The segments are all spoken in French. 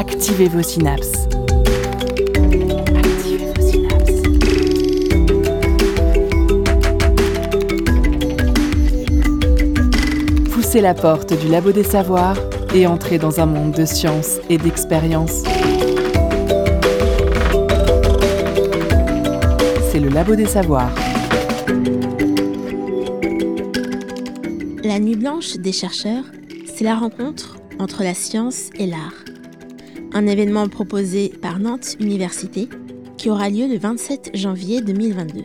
Activez vos synapses. Poussez la porte du labo des savoirs et entrez dans un monde de science et d'expérience. C'est le labo des savoirs. La nuit blanche des chercheurs, c'est la rencontre entre la science et l'art. Un événement proposé par Nantes Université qui aura lieu le 27 janvier 2022.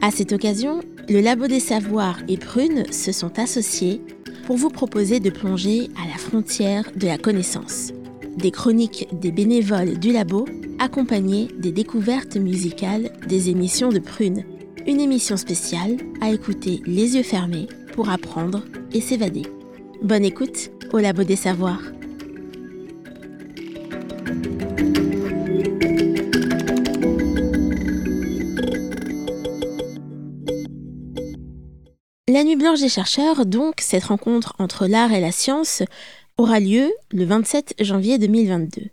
À cette occasion, le Labo des Savoirs et Prune se sont associés pour vous proposer de plonger à la frontière de la connaissance. Des chroniques des bénévoles du labo accompagnées des découvertes musicales des émissions de Prune. Une émission spéciale à écouter les yeux fermés pour apprendre et s'évader. Bonne écoute au Labo des Savoirs. La Nuit Blanche des chercheurs, donc, cette rencontre entre l'art et la science, aura lieu le 27 janvier 2022.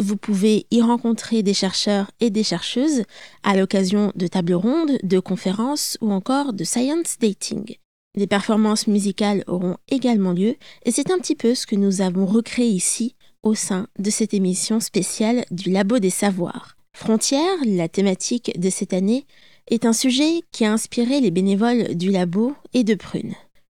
Vous pouvez y rencontrer des chercheurs et des chercheuses à l'occasion de tables rondes, de conférences ou encore de science dating. Des performances musicales auront également lieu et c'est un petit peu ce que nous avons recréé ici au sein de cette émission spéciale du Labo des Savoirs. Frontières, la thématique de cette année, est un sujet qui a inspiré les bénévoles du Labo et de Prune.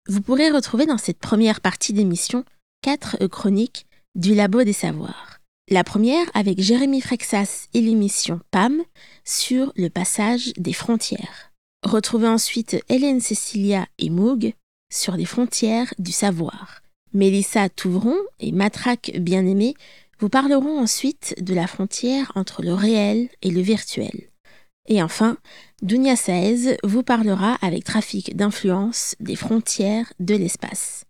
Vous pourrez retrouver dans cette première partie d'émission quatre chroniques du Labo des Savoirs. La première avec Jérémy Frexas et l'émission PAM sur le passage des frontières. Retrouvez ensuite Hélène Cécilia et Moog sur les frontières du savoir. Mélissa Touvron et Matraque Bien-Aimé vous parleront ensuite de la frontière entre le réel et le virtuel. Et enfin, Dunia Saez vous parlera avec trafic d'influence des frontières de l'espace.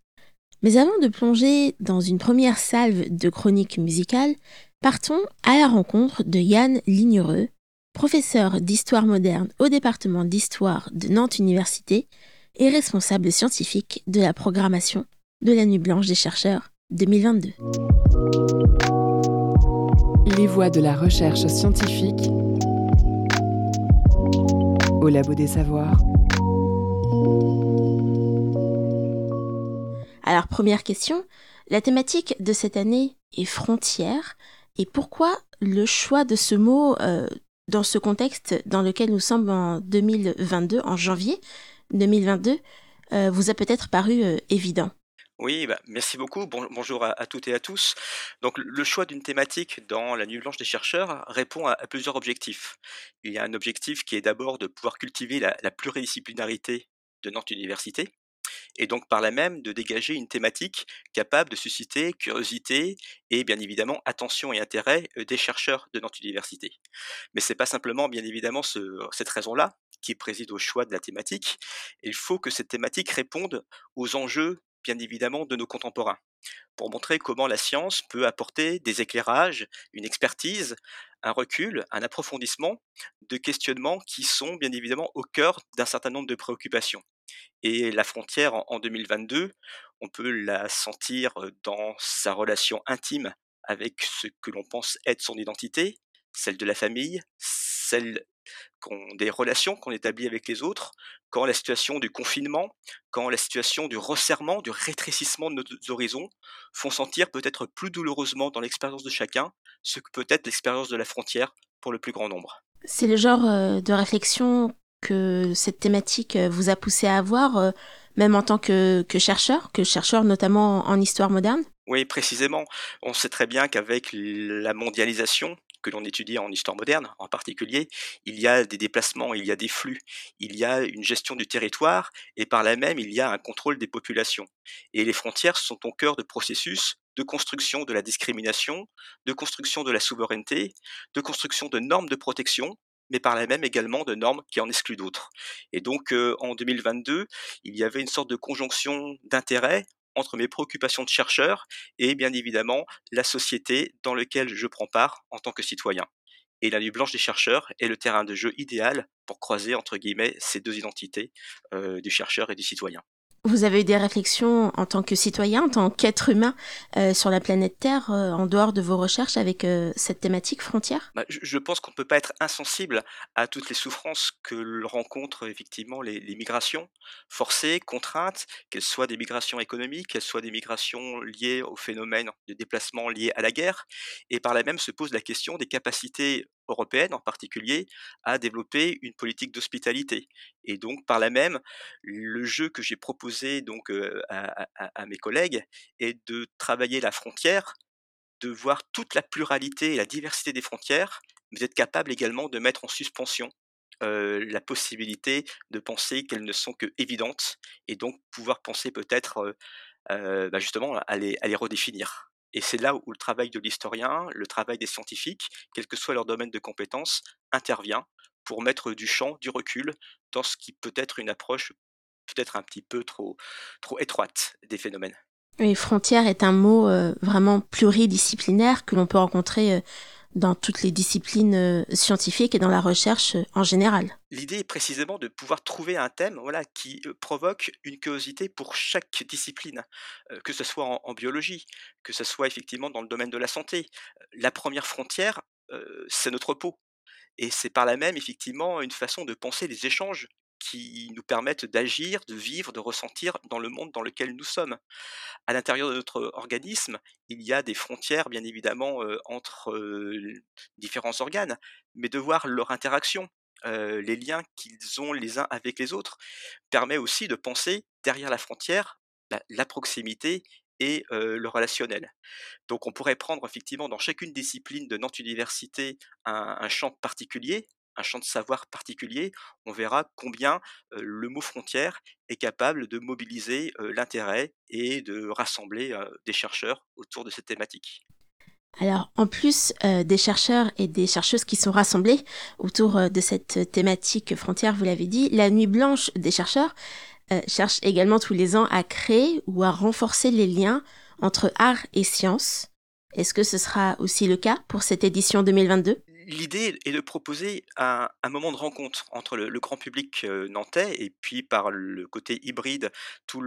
Mais avant de plonger dans une première salve de chroniques musicales, partons à la rencontre de Yann Lignereux, professeur d'histoire moderne au département d'histoire de Nantes Université et responsable scientifique de la programmation de la Nuit Blanche des chercheurs 2022. Les voies de la recherche scientifique au Labo des Savoirs. Alors première question, la thématique de cette année est frontière. Et pourquoi le choix de ce mot euh, dans ce contexte dans lequel nous sommes en 2022, en janvier 2022, euh, vous a peut-être paru euh, évident? Oui, bah, merci beaucoup. Bon- bonjour à, toutes et à tous. Donc, le choix d'une thématique dans la Nuit blanche des chercheurs répond à, plusieurs objectifs. Il y a un objectif qui est d'abord de pouvoir cultiver la, pluridisciplinarité de Nantes Université, et donc par là même de dégager une thématique capable de susciter curiosité et bien évidemment attention et intérêt euh, des chercheurs de Nantes Université. Mais c'est pas simplement bien évidemment ce- cette raison-là qui préside au choix de la thématique. Il faut que cette thématique réponde aux enjeux bien évidemment de nos contemporains, pour montrer comment la science peut apporter des éclairages, une expertise, un recul, un approfondissement de questionnements qui sont bien évidemment au cœur d'un certain nombre de préoccupations. Et la frontière en en 2022, on peut la sentir euh, dans sa relation intime avec ce que l'on pense être son identité, celle de la famille, celle des relations qu'on établit avec les autres, quand la situation du confinement, quand la situation du resserrement, du rétrécissement de nos horizons font sentir peut-être plus douloureusement dans l'expérience de chacun ce que peut être l'expérience de la frontière pour le plus grand nombre. C'est le genre euh, de réflexion que cette thématique euh, vous a poussé à avoir, euh, même en tant que, que chercheur, que chercheur notamment en histoire moderne? Oui, précisément. On sait très bien qu'avec la mondialisation, que l'on étudie en histoire moderne en particulier, il y a des déplacements, il y a des flux, il y a une gestion du territoire et par là même il y a un contrôle des populations. Et les frontières sont au cœur de processus de construction de la discrimination, de construction de la souveraineté, de construction de normes de protection mais par là même également de normes qui en excluent d'autres. Et donc euh, en 2022, il y avait une sorte de conjonction d'intérêts entre mes préoccupations de chercheur et bien évidemment la société dans laquelle je prends part en tant que citoyen. Et la nuit blanche des chercheurs est le terrain de jeu idéal pour croiser entre guillemets ces deux identités euh, du chercheur et du citoyen. Vous avez eu des réflexions en tant que citoyen, en tant qu'être humain euh, sur la planète Terre, euh, en dehors de vos recherches avec euh, cette thématique frontière? Bah, je, pense qu'on ne peut pas être insensible à toutes les souffrances que rencontrent effectivement les, les migrations forcées, contraintes, qu'elles soient des migrations économiques, qu'elles soient des migrations liées au phénomène de déplacement lié à la guerre. Et par là même se pose la question des capacités européenne en particulier à développer une politique d'hospitalité. Et donc par là même, le jeu que j'ai proposé donc à, à, mes collègues est de travailler la frontière, de voir toute la pluralité et la diversité des frontières, mais d'être capable également de mettre en suspension euh, la possibilité de penser qu'elles ne sont que évidentes et donc pouvoir penser peut-être euh, euh, bah justement à les redéfinir. Et c'est là où le travail de l'historien, le travail des scientifiques, quel que soit leur domaine de compétence, intervient pour mettre du champ, du recul dans ce qui peut être une approche peut-être un petit peu trop, trop étroite des phénomènes. Oui, frontière est un mot vraiment pluridisciplinaire que l'on peut rencontrer dans toutes les disciplines euh, scientifiques et dans la recherche euh, en général. L'idée est précisément de pouvoir trouver un thème voilà, qui euh, provoque une curiosité pour chaque discipline, que ce soit en, en, biologie, que ce soit effectivement dans le domaine de la santé. La première frontière, c'est notre peau. Et c'est par là même effectivement une façon de penser les échanges qui nous permettent d'agir, de vivre, de ressentir dans le monde dans lequel nous sommes. À l'intérieur de notre organisme, il y a des frontières, bien évidemment, euh, entre différents organes, mais de voir leur interaction, les liens qu'ils ont les uns avec les autres, permet aussi de penser derrière la frontière la, proximité et le relationnel. Donc on pourrait prendre effectivement dans chacune discipline de notre université un, un champ particulier, un champ de savoir particulier, on verra combien le mot frontière est capable de mobiliser l'intérêt et de rassembler des chercheurs autour de cette thématique. Alors, en plus des chercheurs et des chercheuses qui sont rassemblés autour de cette thématique frontière, vous l'avez dit, la Nuit blanche des chercheurs cherche également tous les ans à créer ou à renforcer les liens entre art et science. Est-ce que ce sera aussi le cas pour cette édition 2022 l'idée est de proposer un, moment de rencontre entre le, grand public nantais et puis par le côté hybride, tous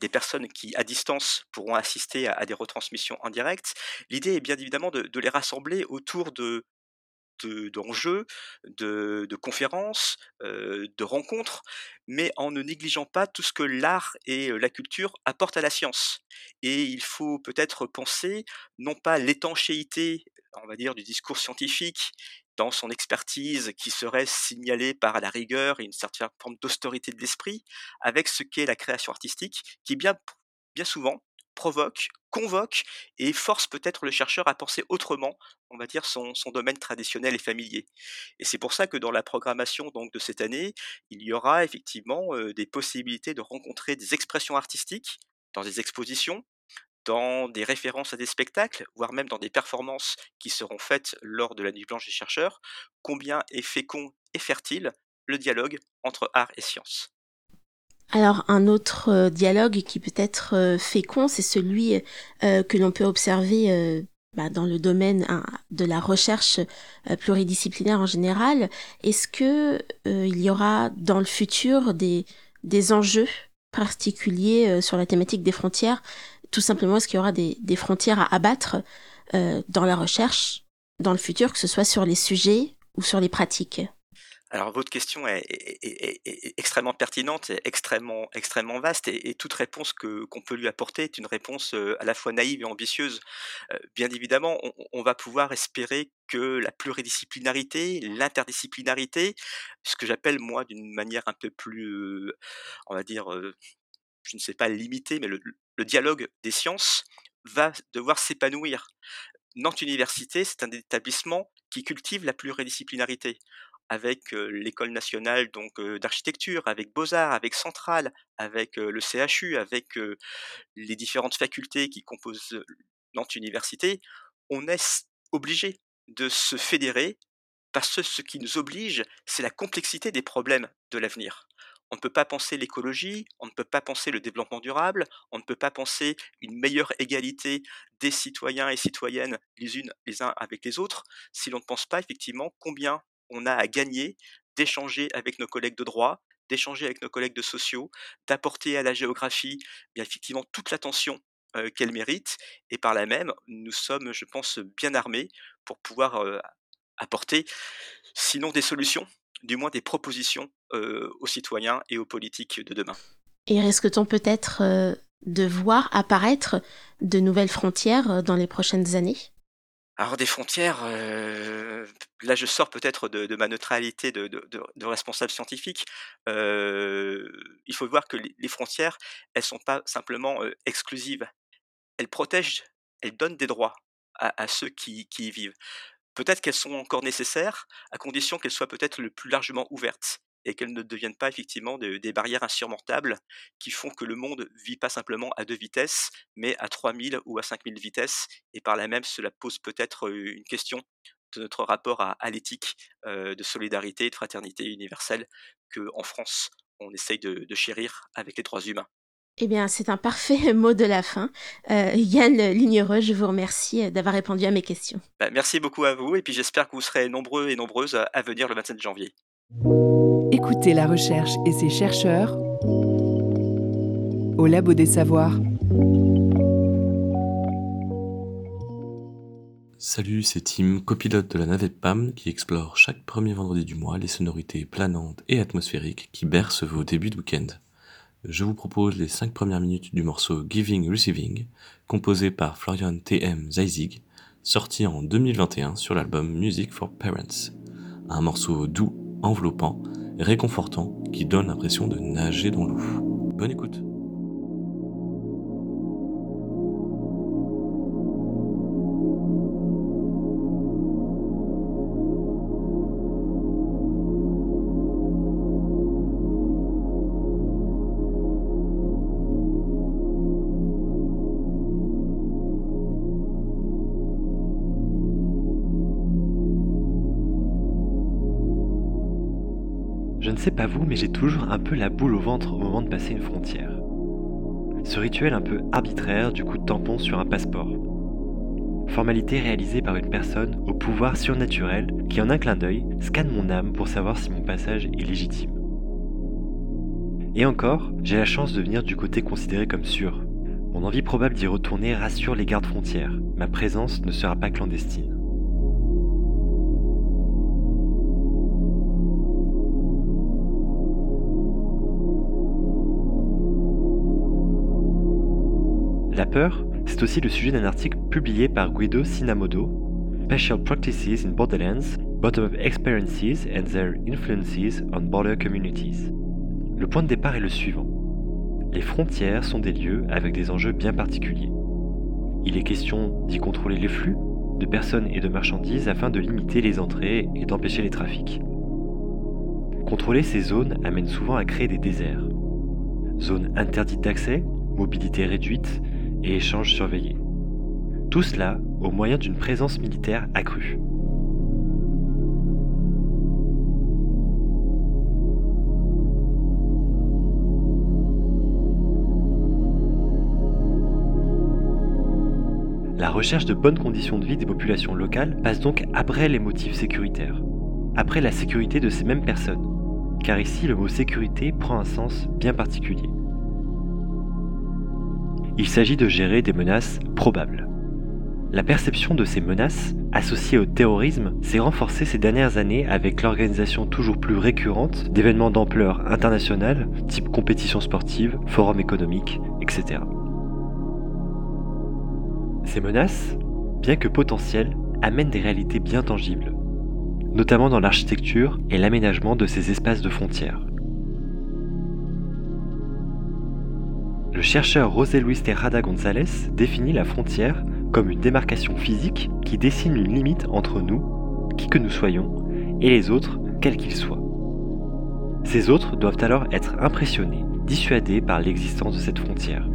des personnes qui, à distance, pourront assister à, des retransmissions en direct. L'idée est bien évidemment de, les rassembler autour de d'enjeux, de, conférences, euh, de rencontres, mais en ne négligeant pas tout ce que l'art et la culture apportent à la science. Et il faut peut-être penser non pas l'étanchéité, on va dire, du discours scientifique dans son expertise qui serait signalée par la rigueur et une certaine forme d'austérité de l'esprit, avec ce qu'est la création artistique, qui bien, bien souvent provoque, convoque et force peut-être le chercheur à penser autrement, on va dire, son, son domaine traditionnel et familier. Et c'est pour ça que dans la programmation donc, de cette année, il y aura effectivement euh, des possibilités de rencontrer des expressions artistiques dans des expositions, dans des références à des spectacles, voire même dans des performances qui seront faites lors de la Nuit blanche des chercheurs, combien est fécond et fertile le dialogue entre art et science? Alors un autre euh, dialogue qui peut être euh, fécond, c'est celui euh, que l'on peut observer bah, dans le domaine hein, de la recherche pluridisciplinaire en général. Est-ce que il y aura dans le futur des, des enjeux particuliers sur la thématique des frontières? Tout simplement, est-ce qu'il y aura des, frontières à abattre dans la recherche dans le futur, que ce soit sur les sujets ou sur les pratiques? Alors votre question est, extrêmement pertinente, extrêmement, extrêmement vaste, et, toute réponse que qu'on peut lui apporter est une réponse à la fois naïve et ambitieuse. Euh, bien évidemment, on, on, va pouvoir espérer que la pluridisciplinarité, l'interdisciplinarité, ce que j'appelle moi d'une manière un peu plus, on va dire, je ne sais pas limiter, mais le, le dialogue des sciences va devoir s'épanouir. Nantes Université, c'est un établissement qui cultive la pluridisciplinarité avec l'école nationale donc d'architecture, avec Beaux-Arts, avec Centrale, avec le CHU, avec les différentes facultés qui composent Nantes Université, on est obligé de se fédérer parce que ce qui nous oblige, c'est la complexité des problèmes de l'avenir. On ne peut pas penser l'écologie, on ne peut pas penser le développement durable, on ne peut pas penser une meilleure égalité des citoyens et citoyennes les unes les uns avec les autres si l'on ne pense pas effectivement combien on a à gagner d'échanger avec nos collègues de droit, d'échanger avec nos collègues de sociaux, d'apporter à la géographie bien effectivement toute l'attention qu'elle mérite, et par là même, nous sommes, je pense, bien armés pour pouvoir apporter, sinon des solutions, du moins des propositions aux citoyens et aux politiques de demain. Et risque-t-on peut-être de voir apparaître de nouvelles frontières dans les prochaines années? Alors des frontières, là je sors peut-être de, ma neutralité de, responsable scientifique. il faut voir que les, frontières, elles sont pas simplement exclusives. Elles protègent, elles donnent des droits à, ceux qui, qui y vivent. Peut-être qu'elles sont encore nécessaires, à condition qu'elles soient peut-être le plus largement ouvertes et qu'elles ne deviennent pas effectivement des barrières insurmontables qui font que le monde vit pas simplement à deux vitesses, mais à 3000 ou à 5000 vitesses. Et par là même, cela pose peut-être une question de notre rapport à, l'éthique de solidarité et de fraternité universelle que en France, on essaye de, chérir avec les droits humains. Eh bien, c'est un parfait mot de la fin. Yann Lignereux, je vous remercie d'avoir répondu à mes questions. Bah, merci beaucoup à vous, et puis j'espère que vous serez nombreux et nombreuses à venir le 27 janvier. Écoutez la recherche et ses chercheurs au Labo des Savoirs. Salut, c'est Tim, copilote de la navette PAM qui explore chaque premier vendredi du mois les sonorités planantes et atmosphériques qui bercent vos débuts de week-end. Je vous propose les 5 premières minutes du morceau Giving Receiving, composé par Florian T.M. Zeizig, sorti en 2021 sur l'album Music for Parents. Un morceau doux enveloppant, réconfortant, qui donne l'impression de nager dans l'eau. Bonne écoute ne sais pas vous, mais j'ai toujours un peu la boule au ventre au moment de passer une frontière. Ce rituel un peu arbitraire du coup de tampon sur un passeport. Formalité réalisée par une personne au pouvoir surnaturel qui en un clin d'œil scanne mon âme pour savoir si mon passage est légitime. Et encore, j'ai la chance de venir du côté considéré comme sûr. Mon envie probable d'y retourner rassure les gardes frontières. Ma présence ne sera pas clandestine. La peur, c'est aussi le sujet d'un article publié par Guido Sinamodo, Special Practices in Borderlands, Bottom-up Experiences and Their Influences on Border Communities. Le point de départ est le suivant. Les frontières sont des lieux avec des enjeux bien particuliers. Il est question d'y contrôler les flux de personnes et de marchandises afin de limiter les entrées et d'empêcher les trafics. Contrôler ces zones amène souvent à créer des déserts. Zones interdites d'accès, mobilité réduite, et échanges surveillés. Tout cela au moyen d'une présence militaire accrue. La recherche de bonnes conditions de vie des populations locales passe donc après les motifs sécuritaires, après la sécurité de ces mêmes personnes, car ici le mot sécurité prend un sens bien particulier. Il s'agit de gérer des menaces probables. La perception de ces menaces, associées au terrorisme, s'est renforcée ces dernières années avec l'organisation toujours plus récurrente d'événements d'ampleur internationale, type compétitions sportives, forums économiques, etc. Ces menaces, bien que potentielles, amènent des réalités bien tangibles, notamment dans l'architecture et l'aménagement de ces espaces de frontières. Le chercheur José Luis Terrada González définit la frontière comme une démarcation physique qui dessine une limite entre nous, qui que nous soyons, et les autres, quels qu'ils soient. Ces autres doivent alors être impressionnés, dissuadés par l'existence de cette frontière.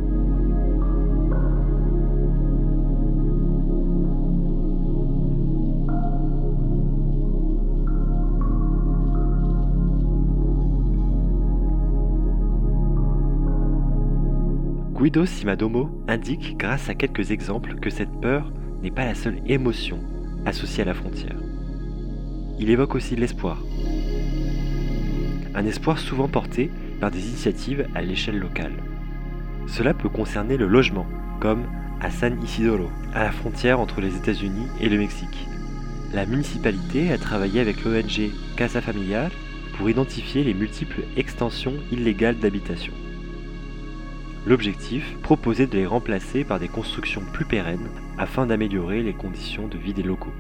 Guido Simadomo indique grâce à quelques exemples que cette peur n'est pas la seule émotion associée à la frontière. Il évoque aussi l'espoir. un espoir souvent porté par des initiatives à l'échelle locale. Cela peut concerner le logement, comme à San Isidoro, à la frontière entre les États-Unis et le Mexique. La municipalité a travaillé avec l'ONG Casa Familiar pour identifier les multiples extensions illégales d'habitation. L'objectif, proposer de les remplacer par des constructions plus pérennes afin d'améliorer les conditions de vie des locaux.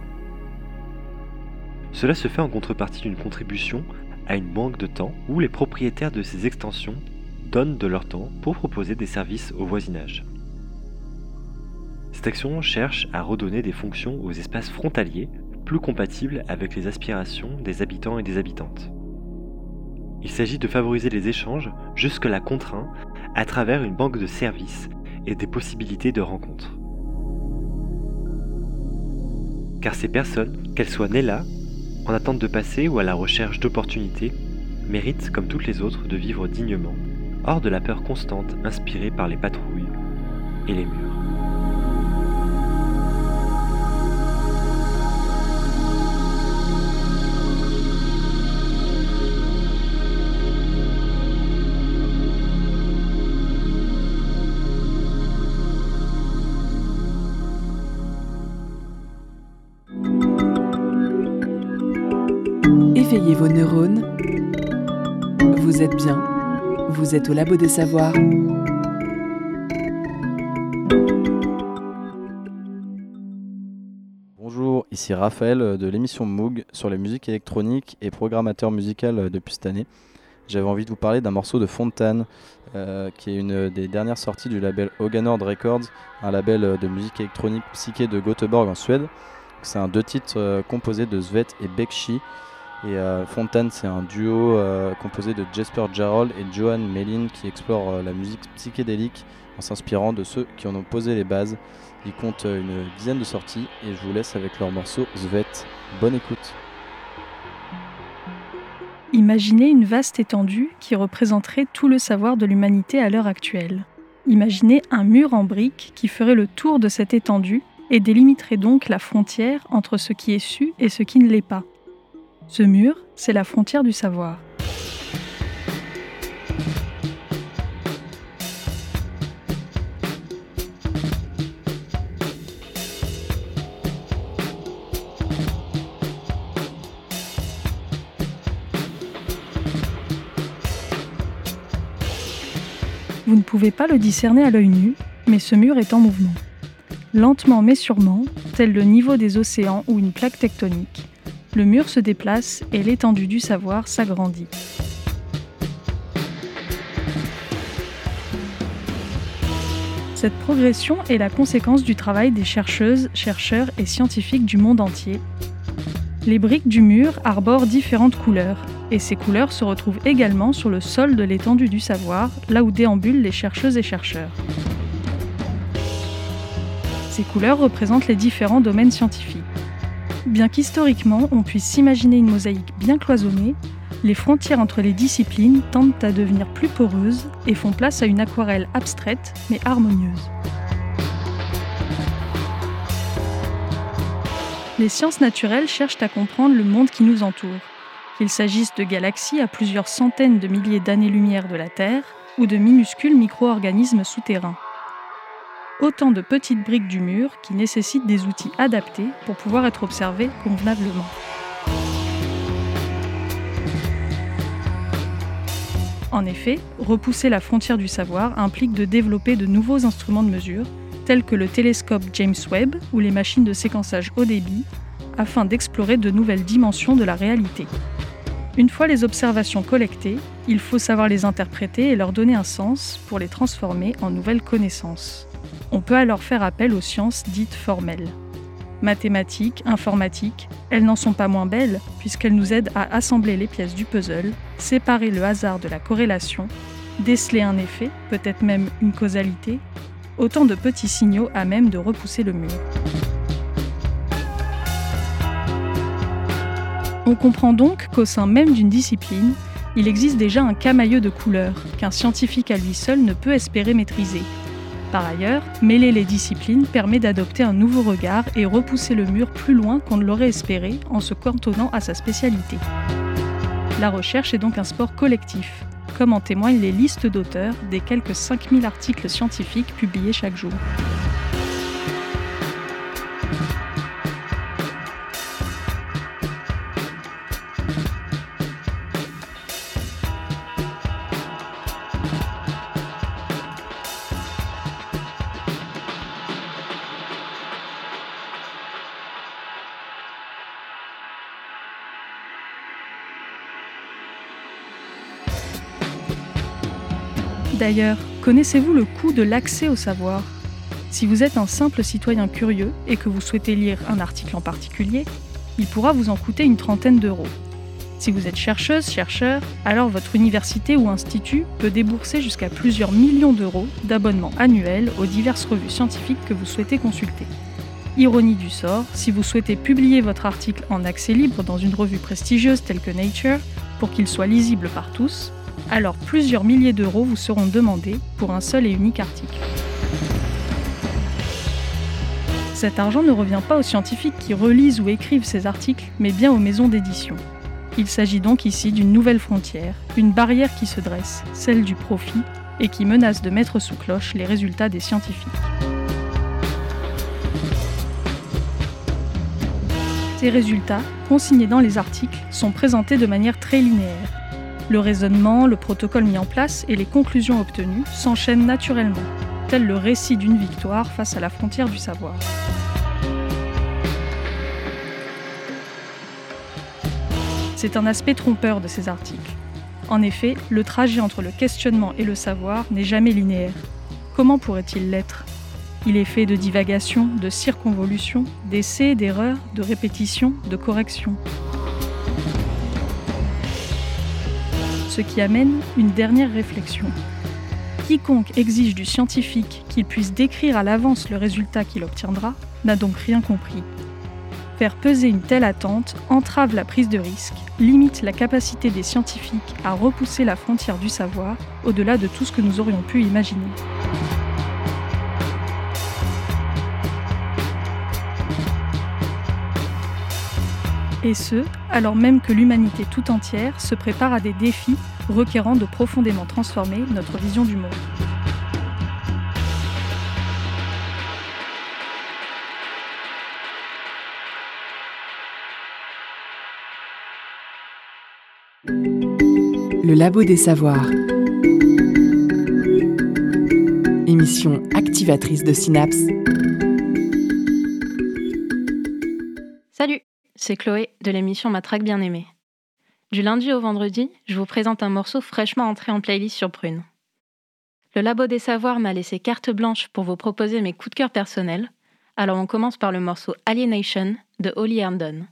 Cela se fait en contrepartie d'une contribution à une banque de temps où les propriétaires de ces extensions donnent de leur temps pour proposer des services au voisinage. Cette action cherche à redonner des fonctions aux espaces frontaliers plus compatibles avec les aspirations des habitants et des habitantes. Il s'agit de favoriser les échanges jusque-là contraints à travers une banque de services et des possibilités de rencontres. Car ces personnes, qu'elles soient nées là, en attente de passer ou à la recherche d'opportunités, méritent, comme toutes les autres, de vivre dignement, hors de la peur constante inspirée par les patrouilles et les murs. Éveillez vos neurones. Vous êtes bien. Vous êtes au Labo des Savoirs. Bonjour, ici Raphaël de l'émission Moog sur les musiques électroniques et programmateur musical depuis cette année. J'avais envie de vous parler d'un morceau de Fontane, euh, qui est une des dernières sorties du label Hoganord Records, un label de musique électronique psyché de Göteborg en Suède. C'est un deux titres euh, composés de Svet et Bekshi. Et euh, Fontane, c'est un duo euh, composé de Jesper Jarol et Johan Melin qui explore euh, la musique psychédélique en s'inspirant de ceux qui en ont posé les bases. Ils comptent une dizaine de sorties et je vous laisse avec leur morceau Svet. Bonne écoute. Imaginez une vaste étendue qui représenterait tout le savoir de l'humanité à l'heure actuelle. Imaginez un mur en briques qui ferait le tour de cette étendue et délimiterait donc la frontière entre ce qui est su et ce qui ne l'est pas. Ce mur, c'est la frontière du savoir. Vous ne pouvez pas le discerner à l'œil nu, mais ce mur est en mouvement. Lentement mais sûrement, tel le niveau des océans ou une plaque tectonique, le mur se déplace et l'étendue du savoir s'agrandit. Cette progression est la conséquence du travail des chercheuses, chercheurs et scientifiques du monde entier. Les briques du mur arborent différentes couleurs, et ces couleurs se retrouvent également sur le sol de l'étendue du savoir, là où déambulent les chercheuses et chercheurs. Ces couleurs représentent les différents domaines scientifiques. Bien qu'historiquement on puisse s'imaginer une mosaïque bien cloisonnée, les frontières entre les disciplines tendent à devenir plus poreuses et font place à une aquarelle abstraite mais harmonieuse. Les sciences naturelles cherchent à comprendre le monde qui nous entoure, qu'il s'agisse de galaxies à plusieurs centaines de milliers d'années-lumière de la Terre ou de minuscules micro-organismes souterrains autant de petites briques du mur qui nécessitent des outils adaptés pour pouvoir être observées convenablement. En effet, repousser la frontière du savoir implique de développer de nouveaux instruments de mesure, tels que le télescope James Webb ou les machines de séquençage haut débit, afin d'explorer de nouvelles dimensions de la réalité. Une fois les observations collectées, il faut savoir les interpréter et leur donner un sens pour les transformer en nouvelles connaissances. On peut alors faire appel aux sciences dites formelles. Mathématiques, informatiques, elles n'en sont pas moins belles puisqu'elles nous aident à assembler les pièces du puzzle, séparer le hasard de la corrélation, déceler un effet, peut-être même une causalité, autant de petits signaux à même de repousser le mur. On comprend donc qu'au sein même d'une discipline, il existe déjà un camailleux de couleurs qu'un scientifique à lui seul ne peut espérer maîtriser, par ailleurs, mêler les disciplines permet d'adopter un nouveau regard et repousser le mur plus loin qu'on ne l'aurait espéré en se cantonnant à sa spécialité. La recherche est donc un sport collectif, comme en témoignent les listes d'auteurs des quelques 5000 articles scientifiques publiés chaque jour. D'ailleurs, connaissez-vous le coût de l'accès au savoir? Si vous êtes un simple citoyen curieux et que vous souhaitez lire un article en particulier, il pourra vous en coûter une trentaine d'euros. Si vous êtes chercheuse, chercheur, alors votre université ou institut peut débourser jusqu'à plusieurs millions d'euros d'abonnements annuels aux diverses revues scientifiques que vous souhaitez consulter. Ironie du sort, si vous souhaitez publier votre article en accès libre dans une revue prestigieuse telle que Nature, pour qu'il soit lisible par tous, alors plusieurs milliers d'euros vous seront demandés pour un seul et unique article. Cet argent ne revient pas aux scientifiques qui relisent ou écrivent ces articles, mais bien aux maisons d'édition. Il s'agit donc ici d'une nouvelle frontière, une barrière qui se dresse, celle du profit, et qui menace de mettre sous cloche les résultats des scientifiques. Ces résultats, consignés dans les articles, sont présentés de manière très linéaire. Le raisonnement, le protocole mis en place et les conclusions obtenues s'enchaînent naturellement, tel le récit d'une victoire face à la frontière du savoir. C'est un aspect trompeur de ces articles. En effet, le trajet entre le questionnement et le savoir n'est jamais linéaire. Comment pourrait-il l'être? Il est fait de divagations, de circonvolutions, d'essais, d'erreurs, de répétitions, de corrections. Ce qui amène une dernière réflexion. Quiconque exige du scientifique qu'il puisse décrire à l'avance le résultat qu'il obtiendra n'a donc rien compris. Faire peser une telle attente entrave la prise de risque, limite la capacité des scientifiques à repousser la frontière du savoir au-delà de tout ce que nous aurions pu imaginer. Et ce, alors même que l'humanité tout entière se prépare à des défis requérant de profondément transformer notre vision du monde. Le Labo des Savoirs. Émission activatrice de synapses. C'est Chloé de l'émission Matraque bien aimée. Du lundi au vendredi, je vous présente un morceau fraîchement entré en playlist sur Prune. Le Labo des Savoirs m'a laissé carte blanche pour vous proposer mes coups de cœur personnels, alors on commence par le morceau Alienation de Holly Herndon.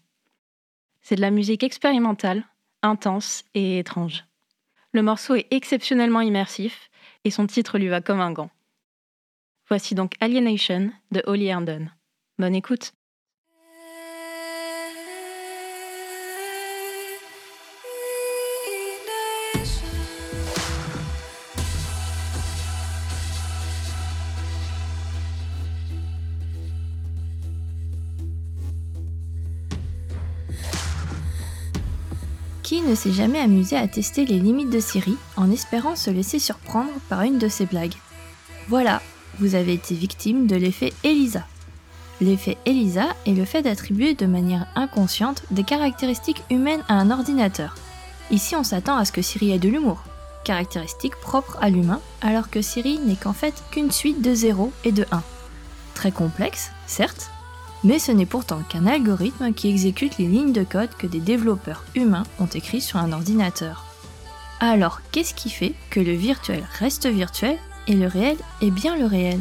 C'est de la musique expérimentale, intense et étrange. Le morceau est exceptionnellement immersif et son titre lui va comme un gant. Voici donc Alienation de Holly Herndon. Bonne écoute! Ne s'est jamais amusé à tester les limites de Siri en espérant se laisser surprendre par une de ses blagues Voilà, vous avez été victime de l'effet Elisa. L'effet Elisa est le fait d'attribuer de manière inconsciente des caractéristiques humaines à un ordinateur. Ici, on s'attend à ce que Siri ait de l'humour, caractéristique propre à l'humain, alors que Siri n'est qu'en fait qu'une suite de 0 et de 1. Très complexe, certes, mais ce n'est pourtant qu'un algorithme qui exécute les lignes de code que des développeurs humains ont écrits sur un ordinateur. Alors, qu'est-ce qui fait que le virtuel reste virtuel et le réel est bien le réel?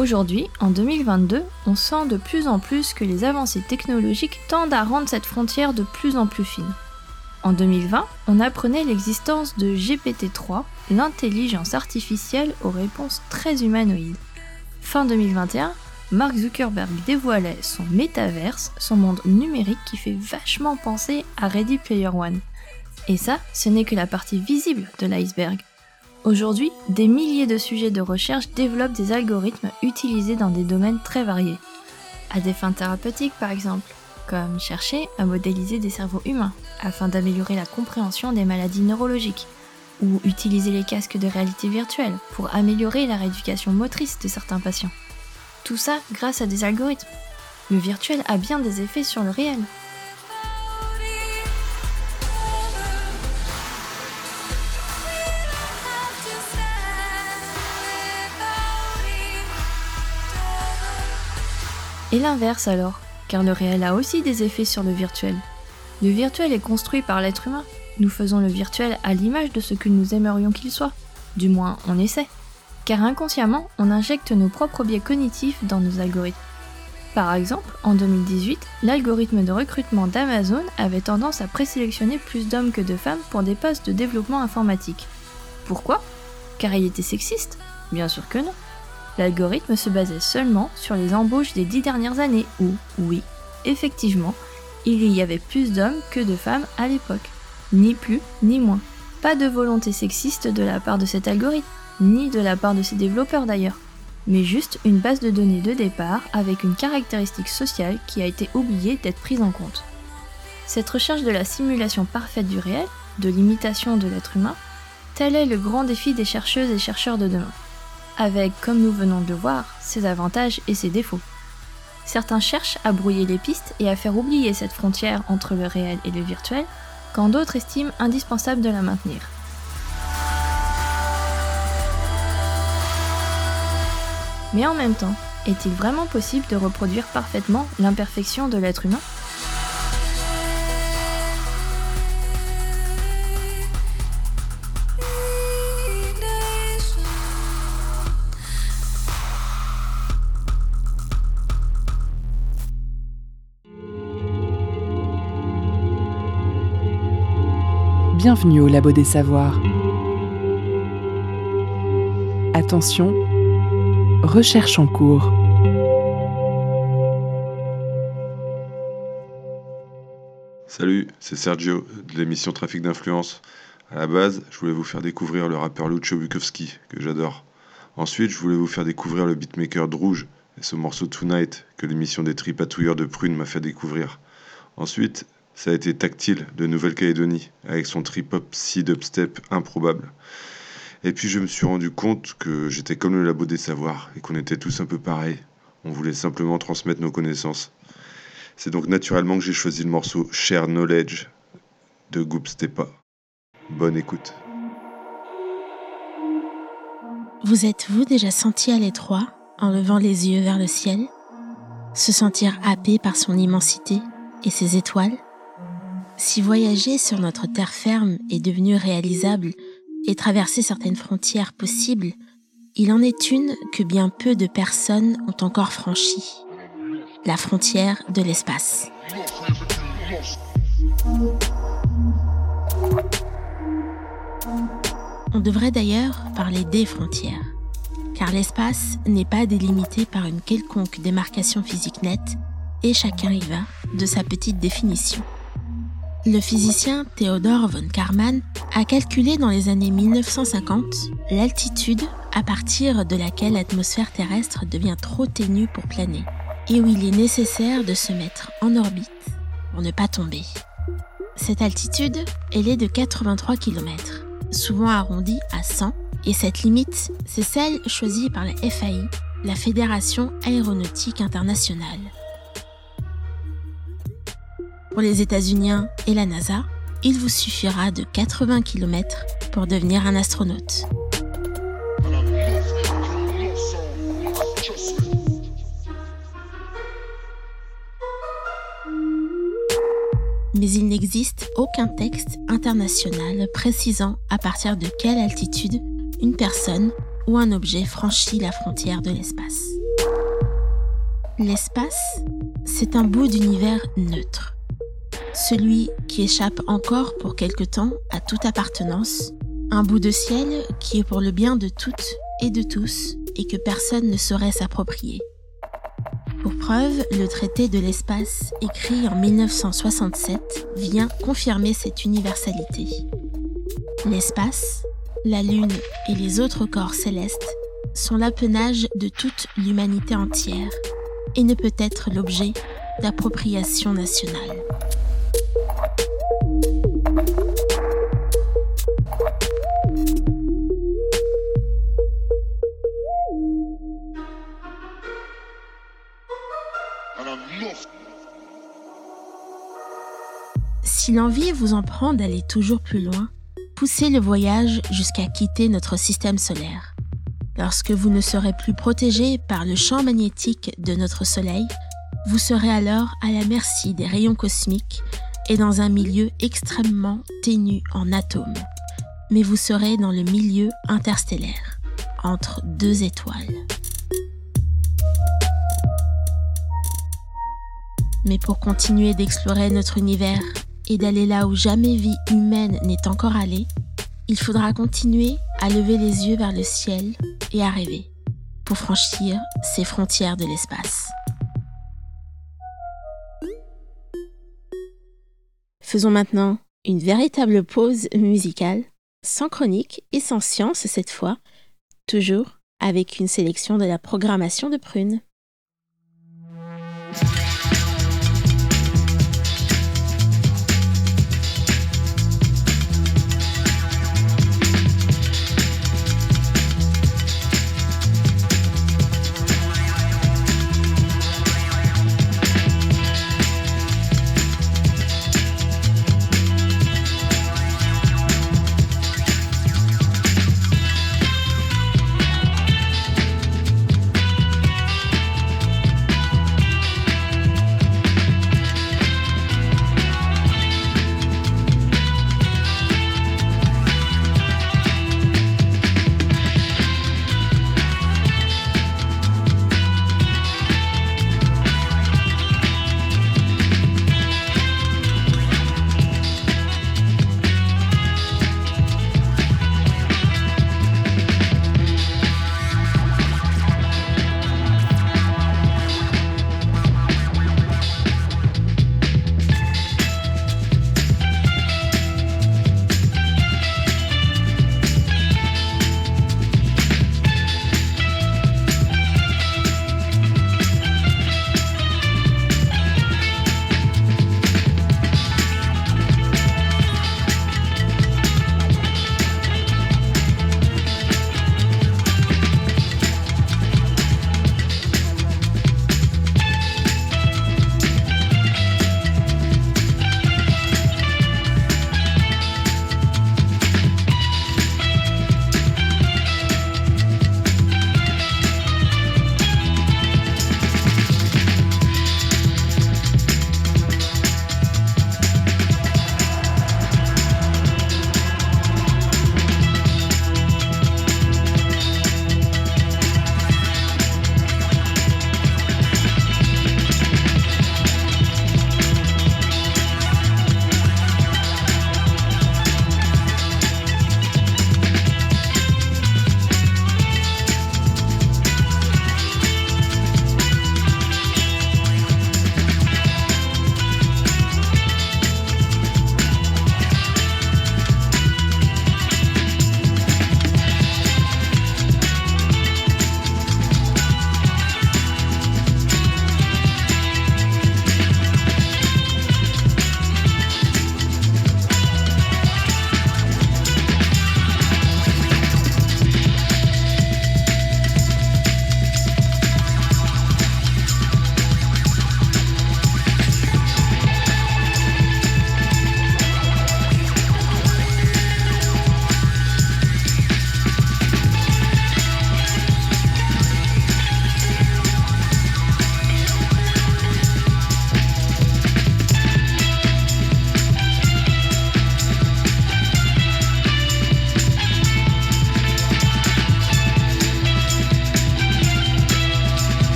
Aujourd'hui, en 2022, on sent de plus en plus que les avancées technologiques tendent à rendre cette frontière de plus en plus fine. En 2020, on apprenait l'existence de GPT-3, l'intelligence artificielle aux réponses très humanoïdes. Fin 2021, Mark Zuckerberg dévoilait son métaverse, son monde numérique qui fait vachement penser à Ready Player One. Et ça, ce n'est que la partie visible de l'iceberg. Aujourd'hui, des milliers de sujets de recherche développent des algorithmes utilisés dans des domaines très variés. À des fins thérapeutiques par exemple, comme chercher à modéliser des cerveaux humains afin d'améliorer la compréhension des maladies neurologiques, ou utiliser les casques de réalité virtuelle pour améliorer la rééducation motrice de certains patients. Tout ça grâce à des algorithmes. Le virtuel a bien des effets sur le réel. Et l'inverse alors, car le réel a aussi des effets sur le virtuel. Le virtuel est construit par l'être humain. Nous faisons le virtuel à l'image de ce que nous aimerions qu'il soit. Du moins, on essaie. Car inconsciemment, on injecte nos propres biais cognitifs dans nos algorithmes. Par exemple, en 2018, l'algorithme de recrutement d'Amazon avait tendance à présélectionner plus d'hommes que de femmes pour des postes de développement informatique. Pourquoi? Car il était sexiste? Bien sûr que non. L'algorithme se basait seulement sur les embauches des dix dernières années où, oui, effectivement, il y avait plus d'hommes que de femmes à l'époque. Ni plus, ni moins. Pas de volonté sexiste de la part de cet algorithme, ni de la part de ses développeurs d'ailleurs, mais juste une base de données de départ avec une caractéristique sociale qui a été oubliée d'être prise en compte. Cette recherche de la simulation parfaite du réel, de l'imitation de l'être humain, tel est le grand défi des chercheuses et chercheurs de demain avec, comme nous venons de le voir, ses avantages et ses défauts. Certains cherchent à brouiller les pistes et à faire oublier cette frontière entre le réel et le virtuel, quand d'autres estiment indispensable de la maintenir. Mais en même temps, est-il vraiment possible de reproduire parfaitement l'imperfection de l'être humain? Bienvenue au Labo des Savoirs. Attention, recherche en cours. Salut, c'est Sergio de l'émission Trafic d'influence. À la base, je voulais vous faire découvrir le rappeur Lucho Bukowski, que j'adore. Ensuite, je voulais vous faire découvrir le beatmaker Drouge et ce morceau Tonight que l'émission des tripatouilleurs de Prune m'a fait découvrir. Ensuite, ça a été Tactile de Nouvelle-Calédonie, avec son trip-hop seed upstep improbable. Et puis je me suis rendu compte que j'étais comme le labo des savoirs et qu'on était tous un peu pareils. On voulait simplement transmettre nos connaissances. C'est donc naturellement que j'ai choisi le morceau Share Knowledge de Goop Stepa. Bonne écoute. Vous êtes-vous déjà senti à l'étroit en levant les yeux vers le ciel? Se sentir happé par son immensité et ses étoiles? Si voyager sur notre terre ferme est devenu réalisable et traverser certaines frontières possibles, il en est une que bien peu de personnes ont encore franchie. La frontière de l'espace. On devrait d'ailleurs parler des frontières, car l'espace n'est pas délimité par une quelconque démarcation physique nette, et chacun y va de sa petite définition. Le physicien Theodor von Karman a calculé dans les années 1950 l'altitude à partir de laquelle l'atmosphère terrestre devient trop ténue pour planer et où il est nécessaire de se mettre en orbite pour ne pas tomber. Cette altitude, elle est de 83 km, souvent arrondie à 100, et cette limite, c'est celle choisie par la FAI, la Fédération aéronautique internationale. Pour les États-Unis et la NASA, il vous suffira de 80 km pour devenir un astronaute. Mais il n'existe aucun texte international précisant à partir de quelle altitude une personne ou un objet franchit la frontière de l'espace. L'espace, c'est un bout d'univers neutre celui qui échappe encore pour quelque temps à toute appartenance, un bout de ciel qui est pour le bien de toutes et de tous et que personne ne saurait s'approprier. Pour preuve, le traité de l'espace, écrit en 1967, vient confirmer cette universalité. L'espace, la Lune et les autres corps célestes sont l'apanage de toute l'humanité entière et ne peut être l'objet d'appropriation nationale. Si l'envie vous en prend d'aller toujours plus loin, poussez le voyage jusqu'à quitter notre système solaire. Lorsque vous ne serez plus protégé par le champ magnétique de notre Soleil, vous serez alors à la merci des rayons cosmiques et dans un milieu extrêmement ténu en atomes. Mais vous serez dans le milieu interstellaire, entre deux étoiles. Mais pour continuer d'explorer notre univers et d'aller là où jamais vie humaine n'est encore allée, il faudra continuer à lever les yeux vers le ciel et à rêver pour franchir ces frontières de l'espace. Faisons maintenant une véritable pause musicale, sans chronique et sans science cette fois, toujours avec une sélection de la programmation de Prune.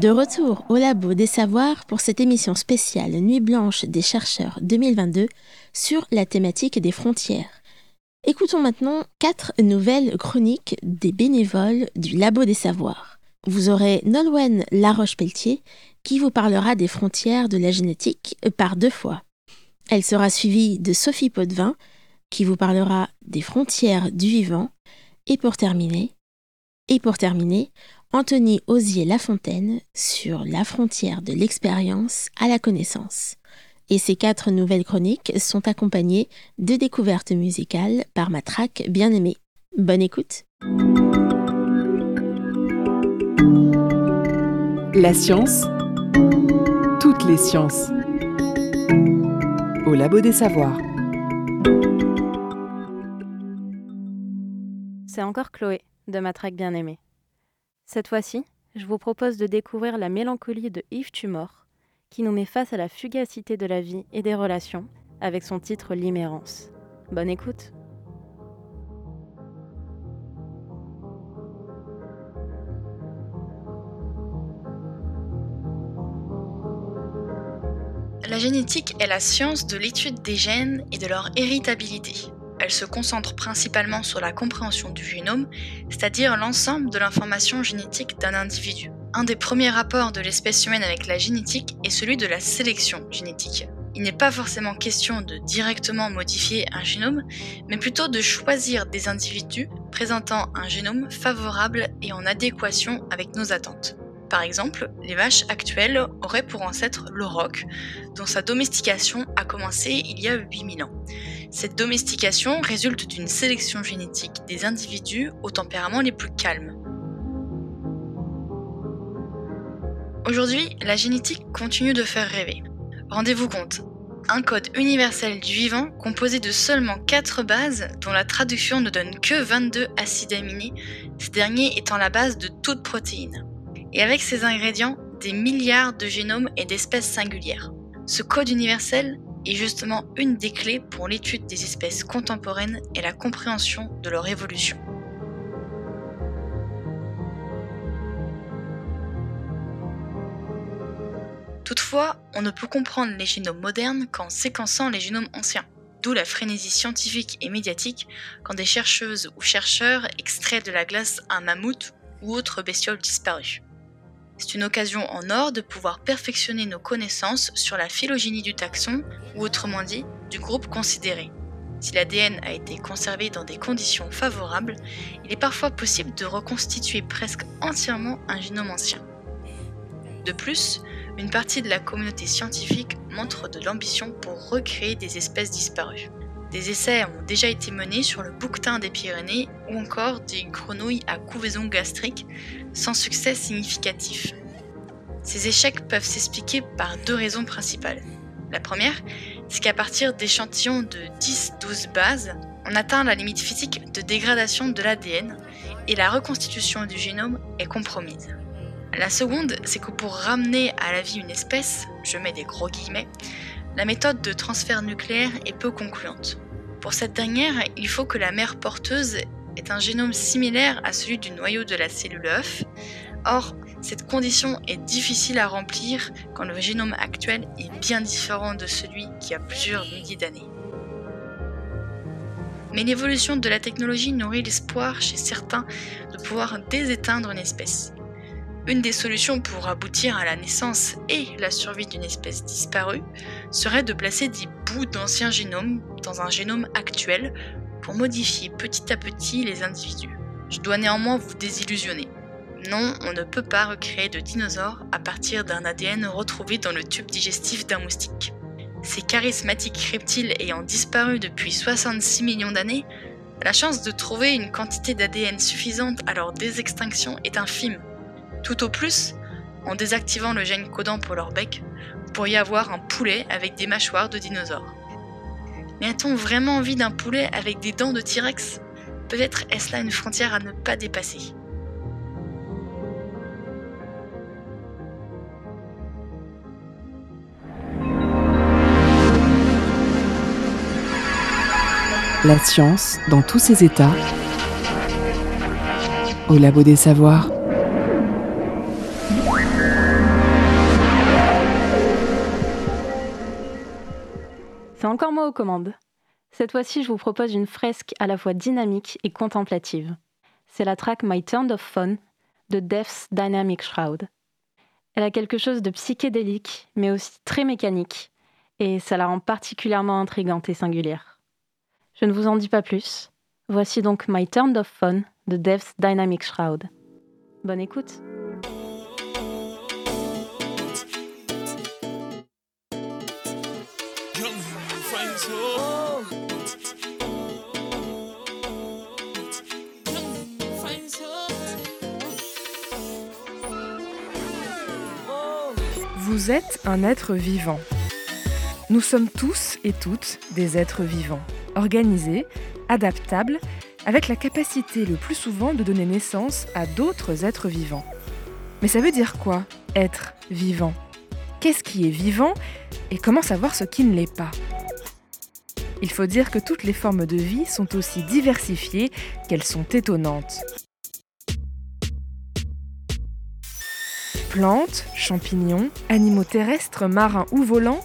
De retour au labo des savoirs pour cette émission spéciale Nuit blanche des chercheurs 2022 sur la thématique des frontières. Écoutons maintenant quatre nouvelles chroniques des bénévoles du labo des savoirs. Vous aurez Nolwenn Laroche-Pelletier qui vous parlera des frontières de la génétique par deux fois. Elle sera suivie de Sophie Potvin qui vous parlera des frontières du vivant. Et pour terminer, et pour terminer, Anthony Osier-Lafontaine sur la frontière de l'expérience à la connaissance. Et ces quatre nouvelles chroniques sont accompagnées de découvertes musicales par ma track bien aimée. Bonne écoute! La science, toutes les sciences. Au Labo des Savoirs. C'est encore Chloé, de ma track bien aimée. Cette fois-ci, je vous propose de découvrir la mélancolie de Yves Tumor, qui nous met face à la fugacité de la vie et des relations avec son titre Limérance. Bonne écoute! La génétique est la science de l'étude des gènes et de leur héritabilité. Elle se concentre principalement sur la compréhension du génome, c'est-à-dire l'ensemble de l'information génétique d'un individu. Un des premiers rapports de l'espèce humaine avec la génétique est celui de la sélection génétique. Il n'est pas forcément question de directement modifier un génome, mais plutôt de choisir des individus présentant un génome favorable et en adéquation avec nos attentes. Par exemple, les vaches actuelles auraient pour ancêtre le roc, dont sa domestication a commencé il y a 8000 ans. Cette domestication résulte d'une sélection génétique des individus aux tempéraments les plus calmes. Aujourd'hui, la génétique continue de faire rêver. Rendez-vous compte, un code universel du vivant composé de seulement 4 bases dont la traduction ne donne que 22 acides aminés, ces derniers étant la base de toute protéine. Et avec ces ingrédients, des milliards de génomes et d'espèces singulières. Ce code universel est justement une des clés pour l'étude des espèces contemporaines et la compréhension de leur évolution. Toutefois, on ne peut comprendre les génomes modernes qu'en séquençant les génomes anciens, d'où la frénésie scientifique et médiatique quand des chercheuses ou chercheurs extraient de la glace un mammouth ou autre bestiole disparue. C'est une occasion en or de pouvoir perfectionner nos connaissances sur la phylogénie du taxon, ou autrement dit, du groupe considéré. Si l'ADN a été conservé dans des conditions favorables, il est parfois possible de reconstituer presque entièrement un génome ancien. De plus, une partie de la communauté scientifique montre de l'ambition pour recréer des espèces disparues. Des essais ont déjà été menés sur le bouquetin des Pyrénées ou encore des grenouilles à couvaison gastrique, sans succès significatif. Ces échecs peuvent s'expliquer par deux raisons principales. La première, c'est qu'à partir d'échantillons de 10-12 bases, on atteint la limite physique de dégradation de l'ADN et la reconstitution du génome est compromise. La seconde, c'est que pour ramener à la vie une espèce, je mets des gros guillemets, la méthode de transfert nucléaire est peu concluante. Pour cette dernière, il faut que la mère porteuse ait un génome similaire à celui du noyau de la cellule œuf. Or, cette condition est difficile à remplir quand le génome actuel est bien différent de celui qui a plusieurs milliers d'années. Mais l'évolution de la technologie nourrit l'espoir chez certains de pouvoir déséteindre une espèce. Une des solutions pour aboutir à la naissance et la survie d'une espèce disparue serait de placer des bouts d'anciens génomes dans un génome actuel pour modifier petit à petit les individus. Je dois néanmoins vous désillusionner. Non, on ne peut pas recréer de dinosaures à partir d'un ADN retrouvé dans le tube digestif d'un moustique. Ces charismatiques reptiles ayant disparu depuis 66 millions d'années, la chance de trouver une quantité d'ADN suffisante à leur désextinction est infime. Tout au plus, en désactivant le gène codant pour leur bec, vous pourriez avoir un poulet avec des mâchoires de dinosaures. Mais a-t-on vraiment envie d'un poulet avec des dents de T-Rex? Peut-être est-ce là une frontière à ne pas dépasser. La science dans tous ses états. Au labo des savoirs. C'est encore moi aux commandes. Cette fois-ci, je vous propose une fresque à la fois dynamique et contemplative. C'est la track My Turn of Fun de Death's Dynamic Shroud. Elle a quelque chose de psychédélique, mais aussi très mécanique, et ça la rend particulièrement intrigante et singulière. Je ne vous en dis pas plus. Voici donc My Turn of Fun de Death's Dynamic Shroud. Bonne écoute! Vous êtes un être vivant. Nous sommes tous et toutes des êtres vivants, organisés, adaptables, avec la capacité le plus souvent de donner naissance à d'autres êtres vivants. Mais ça veut dire quoi, être vivant? Qu'est-ce qui est vivant et comment savoir ce qui ne l'est pas? Il faut dire que toutes les formes de vie sont aussi diversifiées qu'elles sont étonnantes. Plantes, champignons, animaux terrestres, marins ou volants,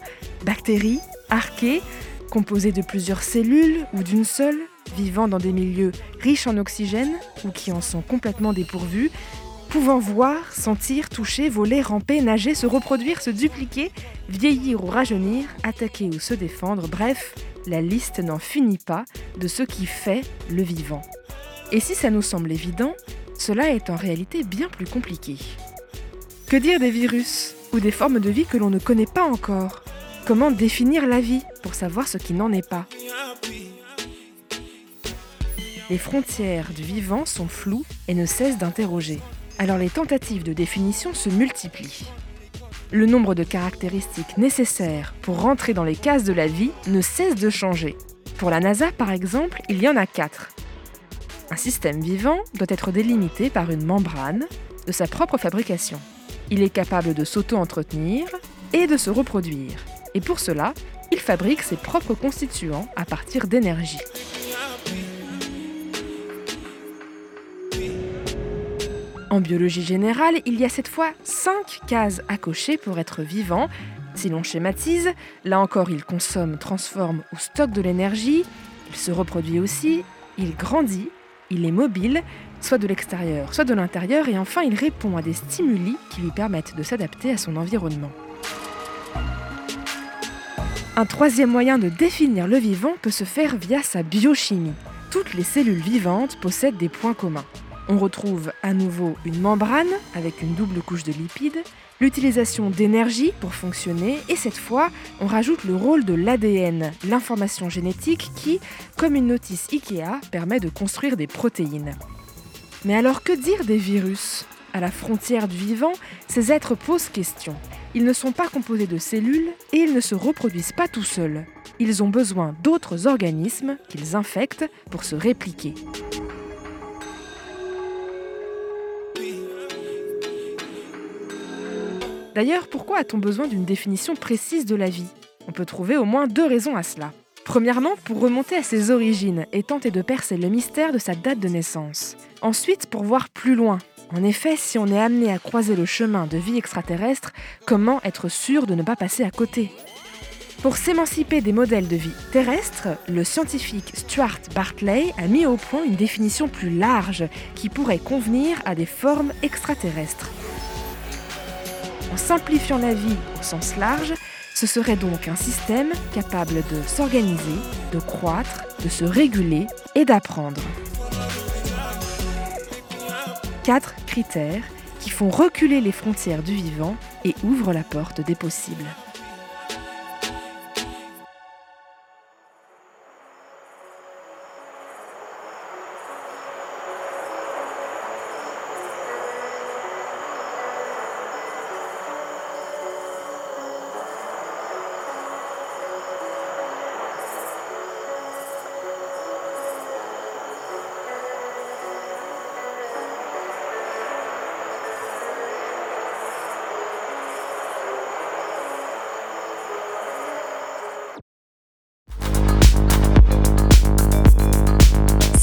bactéries, archées, composées de plusieurs cellules ou d'une seule, vivant dans des milieux riches en oxygène ou qui en sont complètement dépourvus, pouvant voir, sentir, toucher, voler, ramper, nager, se reproduire, se dupliquer, vieillir ou rajeunir, attaquer ou se défendre, bref, la liste n'en finit pas de ce qui fait le vivant. Et si ça nous semble évident, cela est en réalité bien plus compliqué. Que dire des virus ou des formes de vie que l'on ne connaît pas encore? Comment définir la vie pour savoir ce qui n'en est pas? Les frontières du vivant sont floues et ne cessent d'interroger. Alors les tentatives de définition se multiplient. Le nombre de caractéristiques nécessaires pour rentrer dans les cases de la vie ne cesse de changer. Pour la NASA, par exemple, il y en a quatre. Un système vivant doit être délimité par une membrane de sa propre fabrication. Il est capable de s'auto-entretenir et de se reproduire. Et pour cela, il fabrique ses propres constituants à partir d'énergie. En biologie générale, il y a cette fois 5 cases à cocher pour être vivant. Si l'on schématise, là encore il consomme, transforme ou stocke de l'énergie, il se reproduit aussi, il grandit, il est mobile, soit de l'extérieur, soit de l'intérieur, et enfin il répond à des stimuli qui lui permettent de s'adapter à son environnement. Un troisième moyen de définir le vivant peut se faire via sa biochimie. Toutes les cellules vivantes possèdent des points communs. On retrouve à nouveau une membrane avec une double couche de lipides, l'utilisation d'énergie pour fonctionner, et cette fois, on rajoute le rôle de l'ADN, l'information génétique qui, comme une notice IKEA, permet de construire des protéines. Mais alors que dire des virus? À la frontière du vivant, ces êtres posent question. Ils ne sont pas composés de cellules et ils ne se reproduisent pas tout seuls. Ils ont besoin d'autres organismes qu'ils infectent pour se répliquer. D'ailleurs, pourquoi a-t-on besoin d'une définition précise de la vie? On peut trouver au moins deux raisons à cela. Premièrement, pour remonter à ses origines et tenter de percer le mystère de sa date de naissance. Ensuite, pour voir plus loin. En effet, si on est amené à croiser le chemin de vie extraterrestre, comment être sûr de ne pas passer à côté? Pour s'émanciper des modèles de vie terrestres, le scientifique Stuart Bartley a mis au point une définition plus large qui pourrait convenir à des formes extraterrestres. En simplifiant la vie au sens large, ce serait donc un système capable de s'organiser, de croître, de se réguler et d'apprendre. Quatre critères qui font reculer les frontières du vivant et ouvrent la porte des possibles.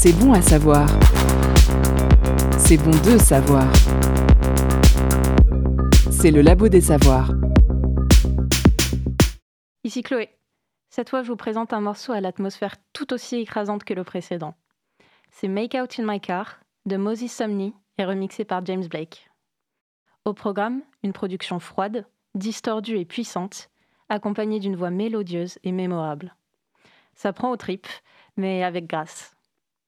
C'est bon à savoir. C'est bon de savoir. c'est le Labo des Savoirs. Ici Chloé. Cette fois, je vous présente un morceau à l'atmosphère tout aussi écrasante que le précédent. C'est Make Out in My Car de Moses Somni et remixé par James Blake. Au programme, une production froide, distordue et puissante, accompagnée d'une voix mélodieuse et mémorable. Ça prend aux tripes, mais avec grâce.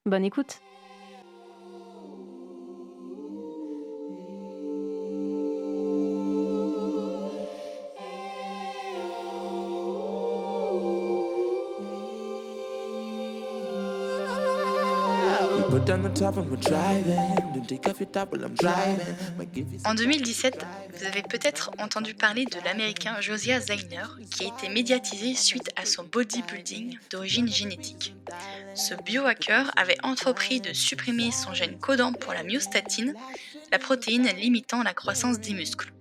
Bonne écoute! En 2017, vous avez peut-être entendu parler de l'américain Josiah Zainer qui a été médiatisé suite à son bodybuilding d'origine génétique. Ce biohacker avait entrepris de supprimer son gène codant pour la myostatine, la protéine limitant la croissance des muscles.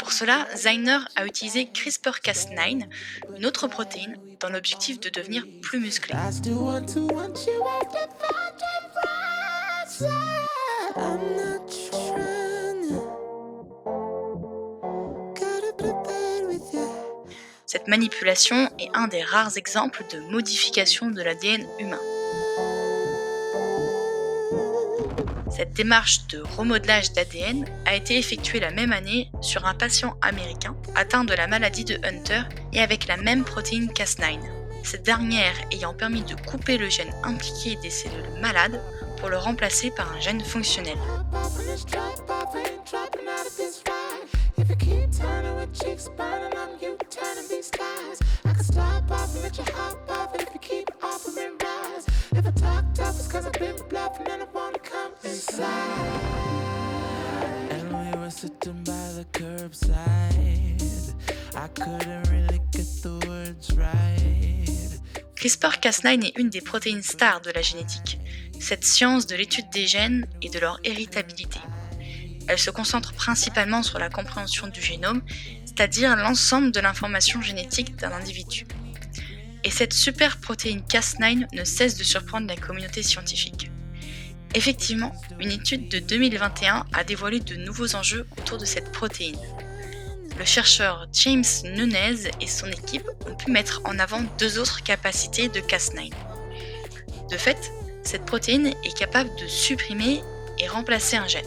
Pour cela, Zainer a utilisé CRISPR-Cas9, une autre protéine, dans l'objectif de devenir plus musclé. Cette manipulation est un des rares exemples de modification de l'ADN humain. Cette démarche de remodelage d'ADN a été effectuée la même année sur un patient américain atteint de la maladie de Hunter et avec la même protéine Cas9, cette dernière ayant permis de couper le gène impliqué des cellules malades pour le remplacer par un gène fonctionnel. CRISPR-Cas9 est une des protéines stars de la génétique, cette science de l'étude des gènes et de leur héritabilité. Elle se concentre principalement sur la compréhension du génome, c'est-à-dire l'ensemble de l'information génétique d'un individu. Et cette super protéine Cas9 ne cesse de surprendre la communauté scientifique. Effectivement, une étude de 2021 a dévoilé de nouveaux enjeux autour de cette protéine. Le chercheur James Nunez et son équipe ont pu mettre en avant deux autres capacités de Cas9. De fait, cette protéine est capable de supprimer et remplacer un gène.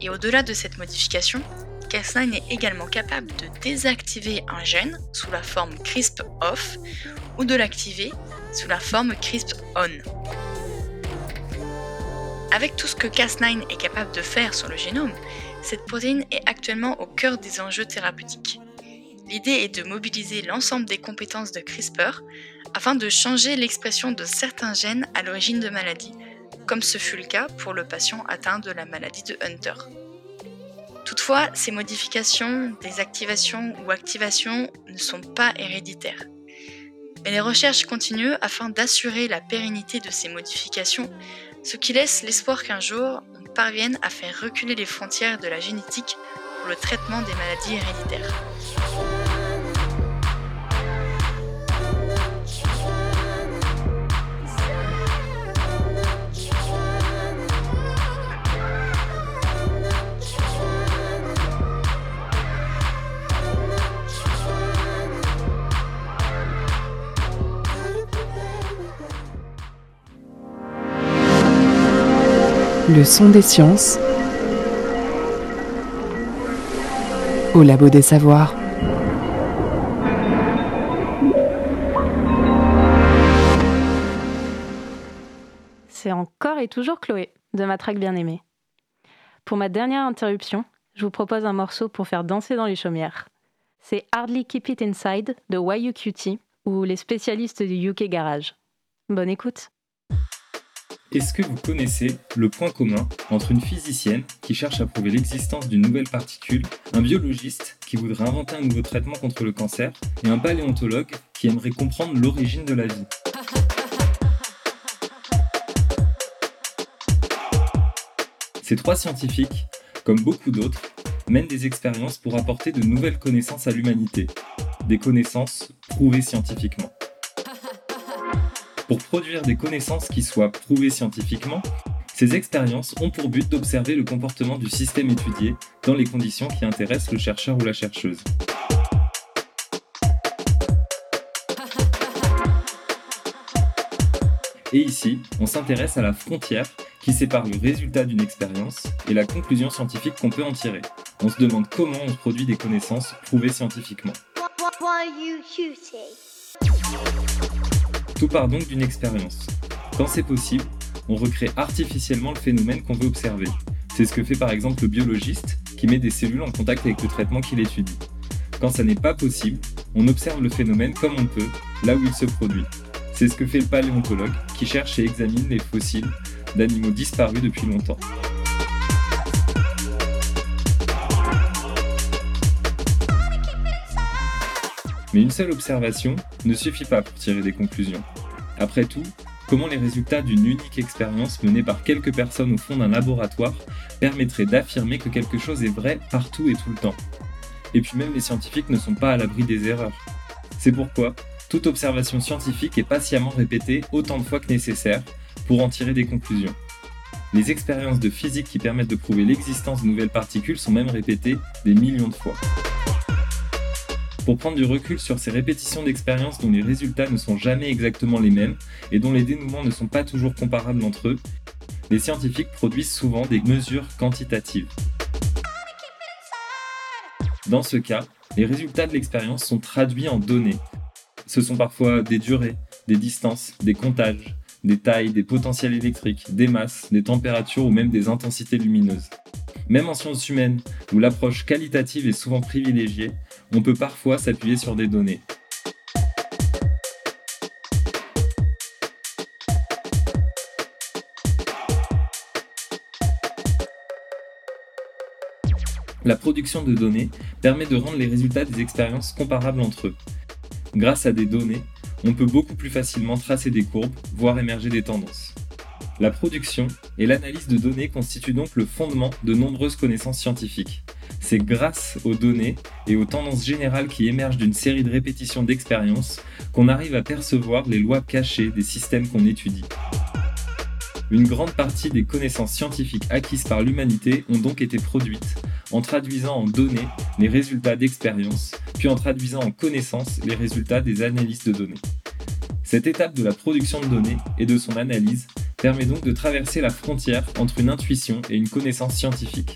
Et au-delà de cette modification, Cas9 est également capable de désactiver un gène sous la forme CRISP-off ou de l'activer sous la forme CRISP-on. Avec tout ce que Cas9 est capable de faire sur le génome, cette protéine est actuellement au cœur des enjeux thérapeutiques. L'idée est de mobiliser l'ensemble des compétences de CRISPR afin de changer l'expression de certains gènes à l'origine de maladies, comme ce fut le cas pour le patient atteint de la maladie de Hunter. Toutefois, ces modifications, désactivations ou activations ne sont pas héréditaires. Mais les recherches continuent afin d'assurer la pérennité de ces modifications, ce qui laisse l'espoir qu'un jour on parvienne à faire reculer les frontières de la génétique pour le traitement des maladies héréditaires. Le son des sciences au Labo des Savoirs. C'est encore et toujours Chloé, de ma traque bien-aimée. Pour ma dernière interruption, je vous propose un morceau pour faire danser dans les chaumières. C'est Hardly Keep It Inside de YUQT ou les spécialistes du UK Garage. Bonne écoute! Est-ce que vous connaissez le point commun entre une physicienne qui cherche à prouver l'existence d'une nouvelle particule, un biologiste qui voudrait inventer un nouveau traitement contre le cancer et un paléontologue qui aimerait comprendre l'origine de la vie? Ces trois scientifiques, comme beaucoup d'autres, mènent des expériences pour apporter de nouvelles connaissances à l'humanité, des connaissances prouvées scientifiquement. Pour produire des connaissances qui soient prouvées scientifiquement, Ces expériences ont pour but d'observer le comportement du système étudié dans les conditions qui intéressent le chercheur ou la chercheuse. Et ici, on s'intéresse à la frontière qui sépare le résultat d'une expérience et la conclusion scientifique qu'on peut en tirer. On se demande comment on produit des connaissances prouvées scientifiquement. Tout part donc d'une expérience. Quand c'est possible, on recrée artificiellement le phénomène qu'on veut observer. C'est ce que fait par exemple le biologiste qui met des cellules en contact avec le traitement qu'il étudie. Quand ça n'est pas possible, on observe le phénomène comme on peut, là où il se produit. C'est ce que fait le paléontologue qui cherche et examine les fossiles d'animaux disparus depuis longtemps. Mais une seule observation ne suffit pas pour tirer des conclusions. Après tout, comment les résultats d'une unique expérience menée par quelques personnes au fond d'un laboratoire permettraient d'affirmer que quelque chose est vrai partout et tout le temps? Et puis même les scientifiques ne sont pas à l'abri des erreurs. C'est pourquoi toute observation scientifique est patiemment répétée autant de fois que nécessaire pour en tirer des conclusions. Les expériences de physique qui permettent de prouver l'existence de nouvelles particules sont même répétées des millions de fois. Pour prendre du recul sur ces répétitions d'expériences dont les résultats ne sont jamais exactement les mêmes et dont les dénouements ne sont pas toujours comparables entre eux, les scientifiques produisent souvent des mesures quantitatives. Dans ce cas, les résultats de l'expérience sont traduits en données, ce sont parfois des durées, des distances, des comptages, des tailles, des potentiels électriques, des masses, des températures ou même des intensités lumineuses. Même en sciences humaines, où l'approche qualitative est souvent privilégiée, on peut parfois s'appuyer sur des données. La production de données permet de rendre les résultats des expériences comparables entre eux. Grâce à des données, on peut beaucoup plus facilement tracer des courbes, voire émerger des tendances. La production et l'analyse de données constituent donc le fondement de nombreuses connaissances scientifiques. C'est grâce aux données et aux tendances générales qui émergent d'une série de répétitions d'expériences qu'on arrive à percevoir les lois cachées des systèmes qu'on étudie. Une grande partie des connaissances scientifiques acquises par l'humanité ont donc été produites en traduisant en données les résultats d'expériences, puis en traduisant en connaissances les résultats des analyses de données. Cette étape de la production de données et de son analyse permet donc de traverser la frontière entre une intuition et une connaissance scientifique.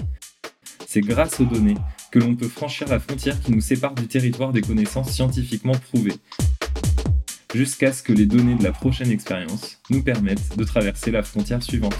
C'est grâce aux données que l'on peut franchir la frontière qui nous sépare du territoire des connaissances scientifiquement prouvées, jusqu'à ce que les données de la prochaine expérience nous permettent de traverser la frontière suivante.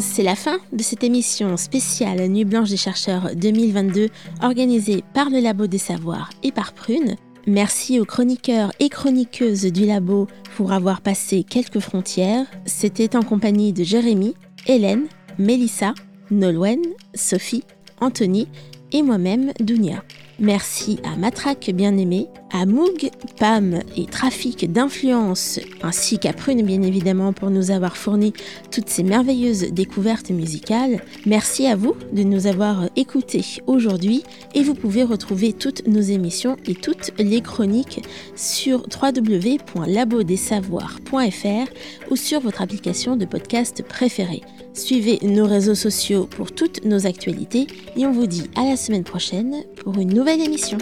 C'est la fin de cette émission spéciale Nuit blanche des chercheurs 2022 organisée par le Labo des Savoirs et par Prune. Merci aux chroniqueurs et chroniqueuses du labo pour avoir passé quelques frontières. C'était en compagnie de Jérémy, Hélène, Mélissa, Nolwenn, Sophie, Anthony et moi-même, Dounia. Merci à Matraque Bien-Aimé, à Moog, Pam et Trafic d'Influence, ainsi qu'à Prune bien évidemment pour nous avoir fourni toutes ces merveilleuses découvertes musicales. Merci à vous de nous avoir écoutés aujourd'hui et vous pouvez retrouver toutes nos émissions et toutes les chroniques sur www.labodesavoirs.fr ou sur votre application de podcast préférée. Suivez nos réseaux sociaux pour toutes nos actualités et on vous dit à la semaine prochaine pour une nouvelle émission.